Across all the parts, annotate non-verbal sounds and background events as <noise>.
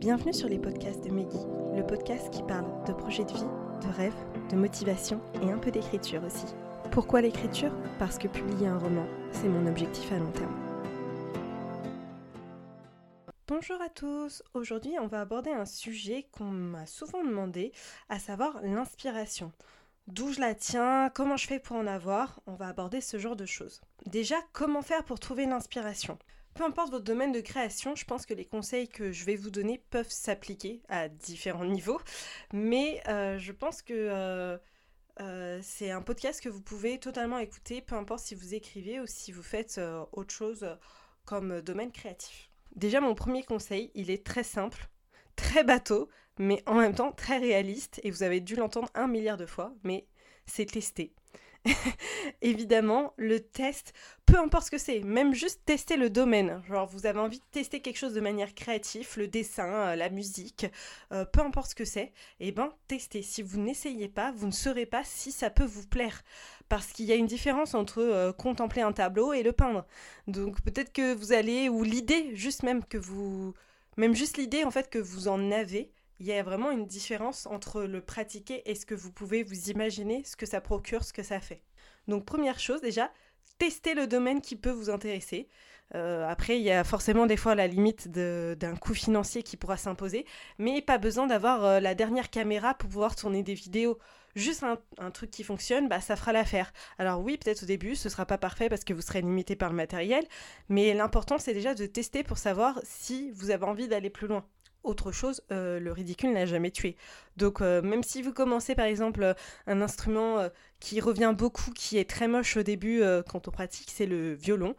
Bienvenue sur les podcasts de Meggy, le podcast qui parle de projets de vie, de rêves, de motivation et un peu d'écriture aussi. Pourquoi l'écriture? Parce que publier un roman, c'est mon objectif à long terme. Bonjour à tous, aujourd'hui on va aborder un sujet qu'on m'a souvent demandé, à savoir l'inspiration. D'où je la tiens, comment je fais pour en avoir, on va aborder ce genre de choses. Déjà, comment faire pour trouver l'inspiration? Peu importe votre domaine de création, je pense que les conseils que je vais vous donner peuvent s'appliquer à différents <laughs> niveaux. Mais euh, je pense que euh, euh, c'est un podcast que vous pouvez totalement écouter, peu importe si vous écrivez ou si vous faites autre chose comme domaine créatif. Déjà, mon premier conseil, il est très simple, très bateau, mais en même temps très réaliste. Et vous avez dû l'entendre un milliard de fois, mais c'est tester. <laughs> évidemment, le test, peu importe ce que c'est, même juste tester le domaine. Genre, vous avez envie de tester quelque chose de manière créative, le dessin, euh, la musique, euh, peu importe ce que c'est, et eh ben, testez. Si vous n'essayez pas, vous ne saurez pas si ça peut vous plaire. Parce qu'il y a une différence entre euh, contempler un tableau et le peindre. Donc, peut-être que vous allez, ou l'idée, juste même que vous. Même juste l'idée, en fait, que vous en avez, il y a vraiment une différence entre le pratiquer et ce que vous pouvez vous imaginer, ce que ça procure, ce que ça fait. Donc première chose déjà, testez le domaine qui peut vous intéresser. Euh, après, il y a forcément des fois la limite d'un coût financier qui pourra s'imposer, mais pas besoin d'avoir euh, la dernière caméra pour pouvoir tourner des vidéos. Juste un, truc qui fonctionne, bah, ça fera l'affaire. Alors oui, peut-être au début, ce sera pas parfait parce que vous serez limité par le matériel, mais l'important c'est déjà de tester pour savoir si vous avez envie d'aller plus loin autre chose, euh, le ridicule n'a jamais tué. Donc euh, même si vous commencez par exemple un instrument euh, qui revient beaucoup, qui est très moche au début quand on pratique, c'est le violon.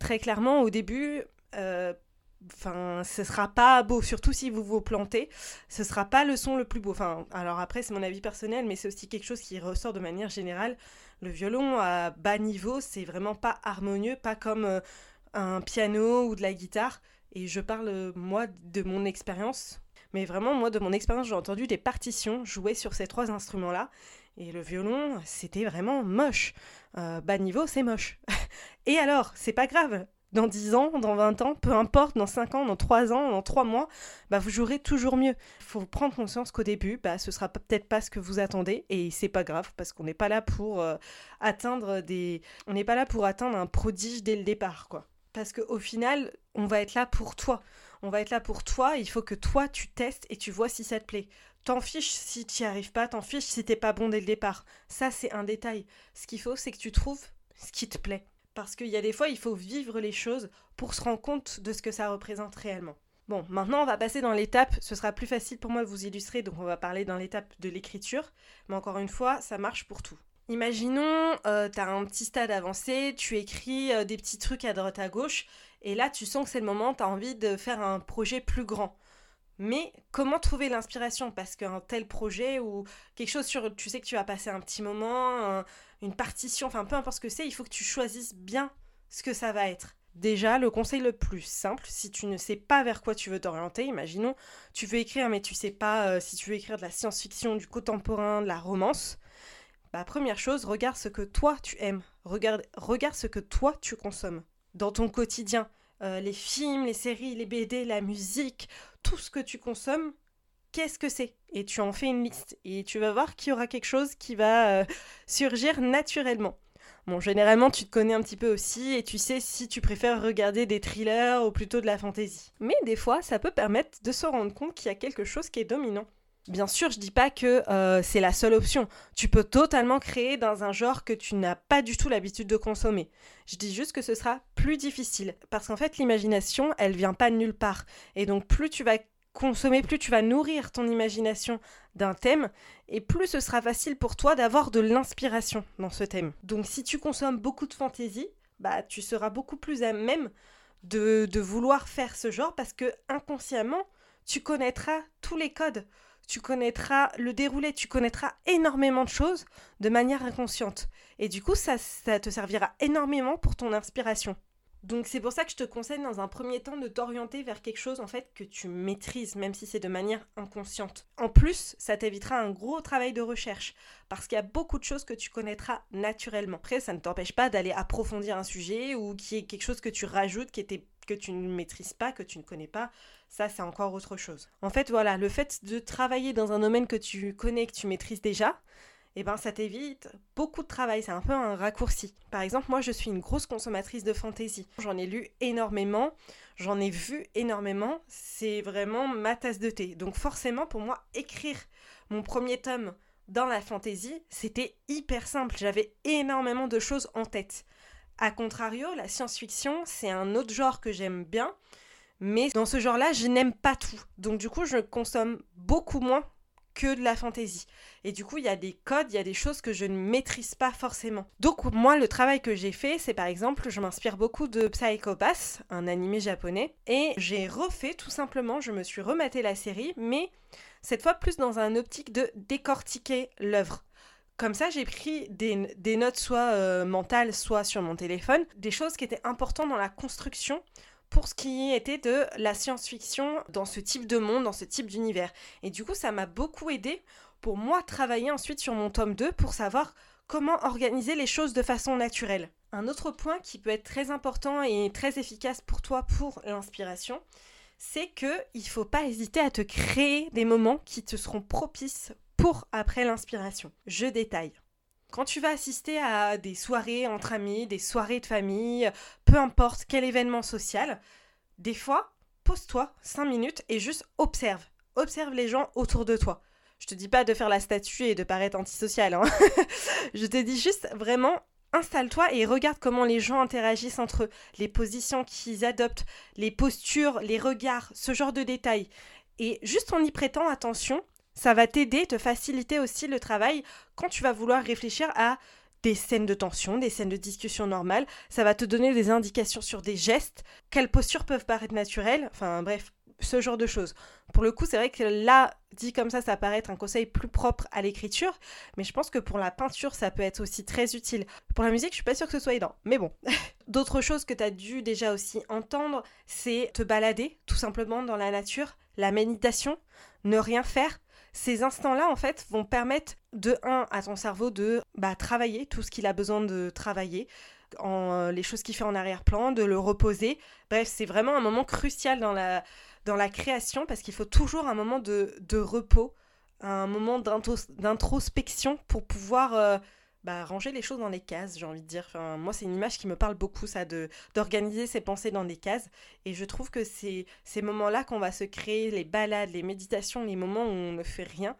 Très clairement au début, enfin ce sera pas beau, surtout si vous vous plantez, ce sera pas le son le plus beau. Enfin alors après c'est mon avis personnel, mais c'est aussi quelque chose qui ressort de manière générale. Le violon à bas niveau, c'est vraiment pas harmonieux, pas comme un piano ou de la guitare et je parle, euh, moi, de mon expérience. Mais vraiment, moi, de mon expérience, j'ai entendu des partitions jouer sur ces trois instruments-là. Et le violon, c'était vraiment moche. Euh, bas niveau, c'est moche. <laughs> et alors, c'est pas grave. Dans 10 ans, dans 20 ans, peu importe, dans 5 ans, dans 3 ans, dans 3 mois, bah, vous jouerez toujours mieux. Il faut prendre conscience qu'au début, bah, ce sera peut-être pas ce que vous attendez, et c'est pas grave, parce qu'on n'est pas là pour euh, atteindre des... On n'est pas là pour atteindre un prodige dès le départ, quoi. Parce qu'au final, on va être là pour toi. On va être là pour toi. Il faut que toi, tu testes et tu vois si ça te plaît. T'en fiches si tu n'y arrives pas, t'en fiches si t'es pas bon dès le départ. Ça, c'est un détail. Ce qu'il faut, c'est que tu trouves ce qui te plaît. Parce qu'il y a des fois, il faut vivre les choses pour se rendre compte de ce que ça représente réellement. Bon, maintenant on va passer dans l'étape, ce sera plus facile pour moi de vous illustrer, donc on va parler dans l'étape de l'écriture, mais encore une fois, ça marche pour tout. Imaginons, euh, tu as un petit stade avancé, tu écris euh, des petits trucs à droite à gauche, et là tu sens que c'est le moment, tu as envie de faire un projet plus grand. Mais comment trouver l'inspiration? Parce qu'un tel projet ou quelque chose sur, tu sais que tu vas passer un petit moment, une partition, enfin peu importe ce que c'est, il faut que tu choisisses bien ce que ça va être. Déjà, le conseil le plus simple, si tu ne sais pas vers quoi tu veux t'orienter, imaginons, tu veux écrire mais tu sais pas euh, si tu veux écrire de la science-fiction, du contemporain, de la romance, bah, première chose, regarde ce que toi tu aimes. Regarde, regarde ce que toi tu consommes dans ton quotidien. Euh, les films, les séries, les BD, la musique, tout ce que tu consommes, qu'est-ce que c'est? Et tu en fais une liste. Et tu vas voir qu'il y aura quelque chose qui va euh, surgir naturellement. Bon, généralement, tu te connais un petit peu aussi et tu sais si tu préfères regarder des thrillers ou plutôt de la fantasy. Mais des fois, ça peut permettre de se rendre compte qu'il y a quelque chose qui est dominant. Bien sûr, je dis pas que euh, c'est la seule option. Tu peux totalement créer dans un genre que tu n'as pas du tout l'habitude de consommer. Je dis juste que ce sera plus difficile parce qu'en fait, l'imagination, elle vient pas de nulle part. Et donc, plus tu vas consommer, plus tu vas nourrir ton imagination d'un thème, et plus ce sera facile pour toi d'avoir de l'inspiration dans ce thème. Donc, si tu consommes beaucoup de fantaisie, bah, tu seras beaucoup plus à même de, de vouloir faire ce genre parce que inconsciemment, tu connaîtras tous les codes tu connaîtras le déroulé, tu connaîtras énormément de choses de manière inconsciente. Et du coup, ça, te servira énormément pour ton inspiration. Donc c'est pour ça que je te conseille dans un premier temps de t'orienter vers quelque chose en fait que tu maîtrises, même si c'est de manière inconsciente. En plus, ça t'évitera un gros travail de recherche, parce qu'il y a beaucoup de choses que tu connaîtras naturellement. Après, ça ne t'empêche pas d'aller approfondir un sujet ou qui est quelque chose que tu rajoutes qui était que tu ne maîtrises pas, que tu ne connais pas, ça c'est encore autre chose. En fait, voilà, le fait de travailler dans un domaine que tu connais, que tu maîtrises déjà, eh ben ça t'évite beaucoup de travail, c'est un peu un raccourci. Par exemple, moi je suis une grosse consommatrice de fantasy. J'en ai lu énormément, j'en ai vu énormément, c'est vraiment ma tasse de thé. Donc forcément pour moi écrire mon premier tome dans la fantasy, c'était hyper simple, j'avais énormément de choses en tête. A contrario, la science-fiction, c'est un autre genre que j'aime bien, mais dans ce genre-là, je n'aime pas tout. Donc du coup, je consomme beaucoup moins que de la fantaisie. Et du coup, il y a des codes, il y a des choses que je ne maîtrise pas forcément. Donc moi, le travail que j'ai fait, c'est par exemple, je m'inspire beaucoup de Psycho Pass, un animé japonais, et j'ai refait tout simplement, je me suis rematé la série, mais cette fois plus dans un optique de décortiquer l'œuvre. Comme ça, j'ai pris des, notes soit euh, mentales, soit sur mon téléphone, des choses qui étaient importantes dans la construction pour ce qui était de la science-fiction dans ce type de monde, dans ce type d'univers. Et du coup, ça m'a beaucoup aidé pour moi travailler ensuite sur mon tome 2 pour savoir comment organiser les choses de façon naturelle. Un autre point qui peut être très important et très efficace pour toi pour l'inspiration, c'est que il faut pas hésiter à te créer des moments qui te seront propices pour après l'inspiration. Je détaille. Quand tu vas assister à des soirées entre amis, des soirées de famille, peu importe quel événement social, des fois, pose-toi 5 minutes et juste observe. Observe les gens autour de toi. Je te dis pas de faire la statue et de paraître antisocial. Hein. <laughs> Je te dis juste vraiment installe-toi et regarde comment les gens interagissent entre eux, les positions qu'ils adoptent, les postures, les regards, ce genre de détails. Et juste en y prêtant attention, ça va t'aider, te faciliter aussi le travail quand tu vas vouloir réfléchir à des scènes de tension, des scènes de discussion normales. Ça va te donner des indications sur des gestes, quelles postures peuvent paraître naturelles, enfin bref, ce genre de choses. Pour le coup, c'est vrai que là, dit comme ça, ça paraît être un conseil plus propre à l'écriture, mais je pense que pour la peinture, ça peut être aussi très utile. Pour la musique, je suis pas sûre que ce soit aidant, mais bon. <laughs> D'autres choses que tu as dû déjà aussi entendre, c'est te balader tout simplement dans la nature, la méditation, ne rien faire, ces instants-là, en fait, vont permettre de 1 à ton cerveau de bah, travailler tout ce qu'il a besoin de travailler, en, euh, les choses qu'il fait en arrière-plan, de le reposer. Bref, c'est vraiment un moment crucial dans la, dans la création parce qu'il faut toujours un moment de, de repos, un moment d'introspection pour pouvoir euh, bah, ranger les choses dans les cases, j'ai envie de dire. Enfin, moi, c'est une image qui me parle beaucoup, ça, de d'organiser ses pensées dans des cases. Et je trouve que c'est ces moments-là qu'on va se créer, les balades, les méditations, les moments où on ne fait rien,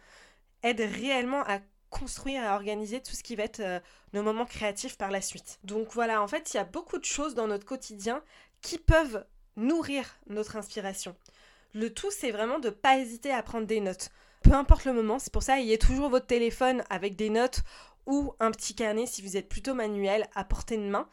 aident réellement à construire, à organiser tout ce qui va être euh, nos moments créatifs par la suite. Donc voilà, en fait, il y a beaucoup de choses dans notre quotidien qui peuvent nourrir notre inspiration. Le tout, c'est vraiment de ne pas hésiter à prendre des notes. Peu importe le moment, c'est pour ça, ayez toujours votre téléphone avec des notes ou un petit carnet si vous êtes plutôt manuel à portée de main.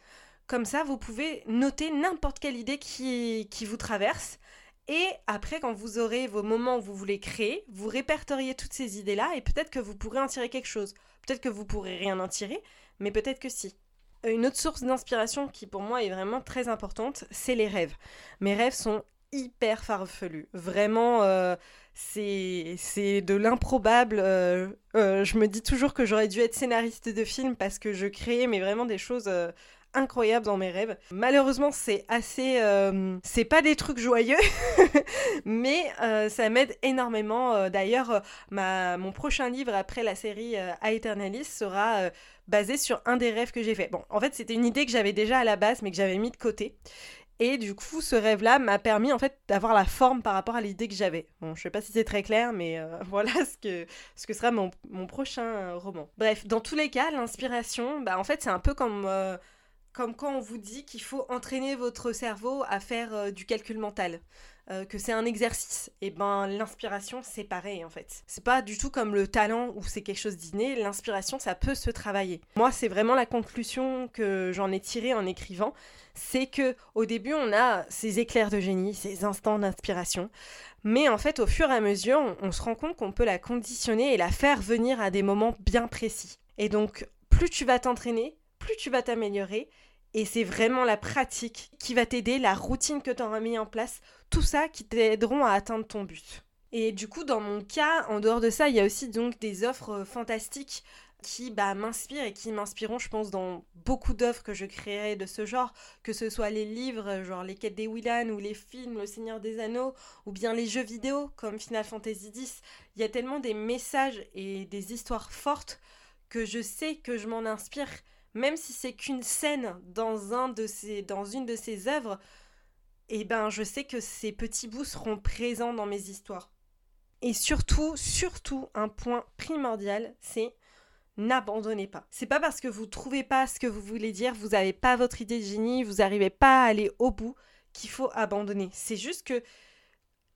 Comme ça, vous pouvez noter n'importe quelle idée qui, qui vous traverse. Et après, quand vous aurez vos moments où vous voulez créer, vous répertoriez toutes ces idées-là et peut-être que vous pourrez en tirer quelque chose. Peut-être que vous pourrez rien en tirer, mais peut-être que si. Une autre source d'inspiration qui pour moi est vraiment très importante, c'est les rêves. Mes rêves sont hyper farfelus. Vraiment, euh, c'est de l'improbable. Euh, euh, je me dis toujours que j'aurais dû être scénariste de film parce que je créais mais vraiment des choses euh, incroyables dans mes rêves. Malheureusement, c'est assez... c'est pas des trucs joyeux, <laughs> mais ça m'aide énormément. D'ailleurs, mon prochain livre après la série A Eternalis sera basé sur un des rêves que j'ai fait. Bon, en fait, c'était une idée que j'avais déjà à la base, mais que j'avais mis de côté. Et du coup, ce rêve-là m'a permis en fait d'avoir la forme par rapport à l'idée que j'avais. Bon, je sais pas si c'est très clair, mais euh, <laughs> voilà ce que, ce que sera mon, mon prochain euh, roman. Bref, dans tous les cas, l'inspiration, bah en fait, c'est un peu comme, euh, comme quand on vous dit qu'il faut entraîner votre cerveau à faire du calcul mental. Euh, que c'est un exercice. Et ben l'inspiration c'est pareil en fait. C'est pas du tout comme le talent où c'est quelque chose d'inné, l'inspiration ça peut se travailler. Moi c'est vraiment la conclusion que j'en ai tirée en écrivant, c'est que au début on a ces éclairs de génie, ces instants d'inspiration, mais en fait au fur et à mesure on, on se rend compte qu'on peut la conditionner et la faire venir à des moments bien précis. Et donc plus tu vas t'entraîner, plus tu vas t'améliorer et c'est vraiment la pratique qui va t'aider, la routine que tu auras mis en place, tout ça qui t'aideront à atteindre ton but. Et du coup, dans mon cas, en dehors de ça, il y a aussi donc des offres euh, fantastiques qui bah, m'inspirent et qui m'inspireront, je pense, dans beaucoup d'œuvres que je créerai de ce genre, que ce soit les livres, genre Les Quêtes des Willan, ou les films, Le Seigneur des Anneaux, ou bien les jeux vidéo, comme Final Fantasy X. Il y a tellement des messages et des histoires fortes que je sais que je m'en inspire, même si c'est qu'une scène dans, une de ces œuvres, eh ben je sais que ces petits bouts seront présents dans mes histoires. Et surtout, surtout, un point primordial, c'est n'abandonnez pas. C'est pas parce que vous trouvez pas ce que vous voulez dire, vous n'avez pas votre idée de génie, vous n'arrivez pas à aller au bout qu'il faut abandonner. C'est juste que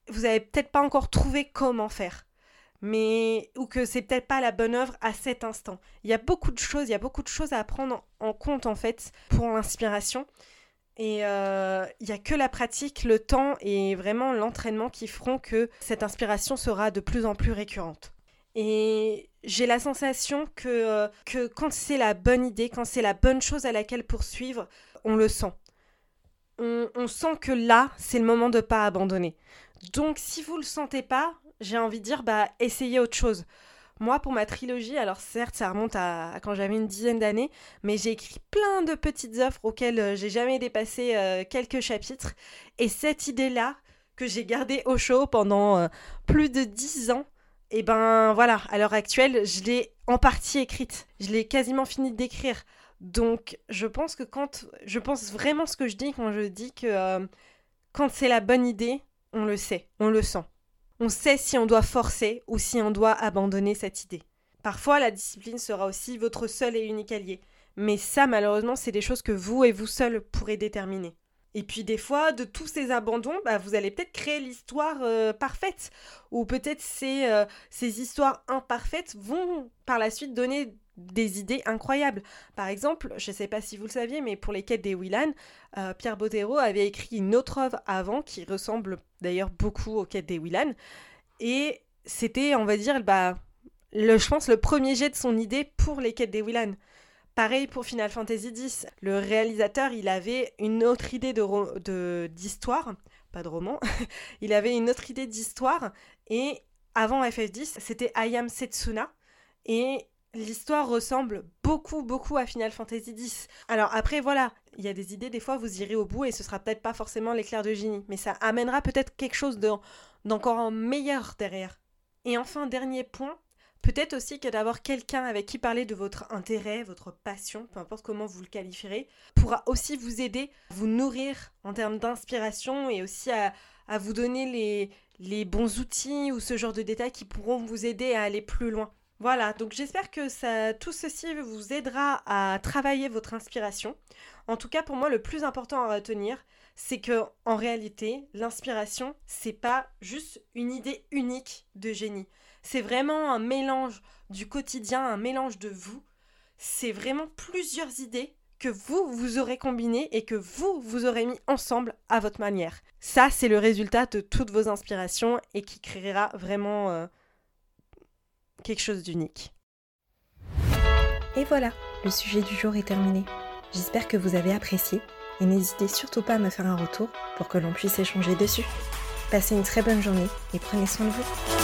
vous avez peut-être pas encore trouvé comment faire. Mais ou que c'est peut-être pas la bonne œuvre à cet instant. Il y a beaucoup de choses, il y a beaucoup de choses à prendre en compte en fait pour l'inspiration. Et euh, il n'y a que la pratique, le temps et vraiment l'entraînement qui feront que cette inspiration sera de plus en plus récurrente. Et j'ai la sensation que, euh, que quand c'est la bonne idée, quand c'est la bonne chose à laquelle poursuivre, on le sent. On, sent que là, c'est le moment de ne pas abandonner. Donc si vous ne le sentez pas, j'ai envie de dire, bah essayez autre chose. Moi, pour ma trilogie, alors certes, ça remonte à, quand j'avais une dizaine d'années, mais j'ai écrit plein de petites œuvres auxquelles euh, j'ai jamais dépassé euh, quelques chapitres. Et cette idée-là, que j'ai gardée au chaud pendant euh, plus de dix ans, et eh ben voilà, à l'heure actuelle, je l'ai en partie écrite. Je l'ai quasiment fini d'écrire. Donc, je pense que quand. Je pense vraiment ce que je dis quand je dis que quand c'est la bonne idée, on le sait, on le sent. On sait si on doit forcer ou si on doit abandonner cette idée. Parfois, la discipline sera aussi votre seul et unique allié. Mais ça, malheureusement, c'est des choses que vous et vous seul pourrez déterminer. Et puis des fois, de tous ces abandons, bah, vous allez peut-être créer l'histoire euh, parfaite. Ou peut-être euh, ces histoires imparfaites vont par la suite donner des idées incroyables. Par exemple, je ne sais pas si vous le saviez, mais pour les quêtes des Willan, euh, Pierre Bottero avait écrit une autre œuvre avant qui ressemble d'ailleurs beaucoup aux quêtes des Willan. Et c'était, on va dire, bah, le, je pense, le premier jet de son idée pour les quêtes des Willan. Pareil pour Final Fantasy X. Le réalisateur, il avait une autre idée de d'histoire, pas de roman. <laughs> il avait une autre idée d'histoire et avant FF10, c'était I Am Setsuna et l'histoire ressemble beaucoup, beaucoup à Final Fantasy X. Alors après, voilà, il y a des idées, des fois, vous irez au bout et ce sera peut-être pas forcément l'éclair de génie, mais ça amènera peut-être quelque chose d'encore meilleur derrière. Et enfin, dernier point, peut-être aussi que d'avoir quelqu'un avec qui parler de votre intérêt, votre passion, peu importe comment vous le qualifierez, pourra aussi vous aider, vous nourrir en termes d'inspiration et aussi à, vous donner les, les bons outils ou ce genre de détails qui pourront vous aider à aller plus loin. Voilà, donc j'espère que tout ceci vous aidera à travailler votre inspiration. En tout cas, pour moi, le plus important à retenir, c'est que en réalité, l'inspiration, c'est pas juste une idée unique de génie. C'est vraiment un mélange du quotidien, un mélange de vous. C'est vraiment plusieurs idées que vous, vous aurez combinées et que vous, vous aurez mis ensemble à votre manière. Ça, c'est le résultat de toutes vos inspirations et qui créera vraiment... Euh, quelque chose d'unique. Et voilà, le sujet du jour est terminé. J'espère que vous avez apprécié et n'hésitez surtout pas à me faire un retour pour que l'on puisse échanger dessus. Passez une très bonne journée et prenez soin de vous.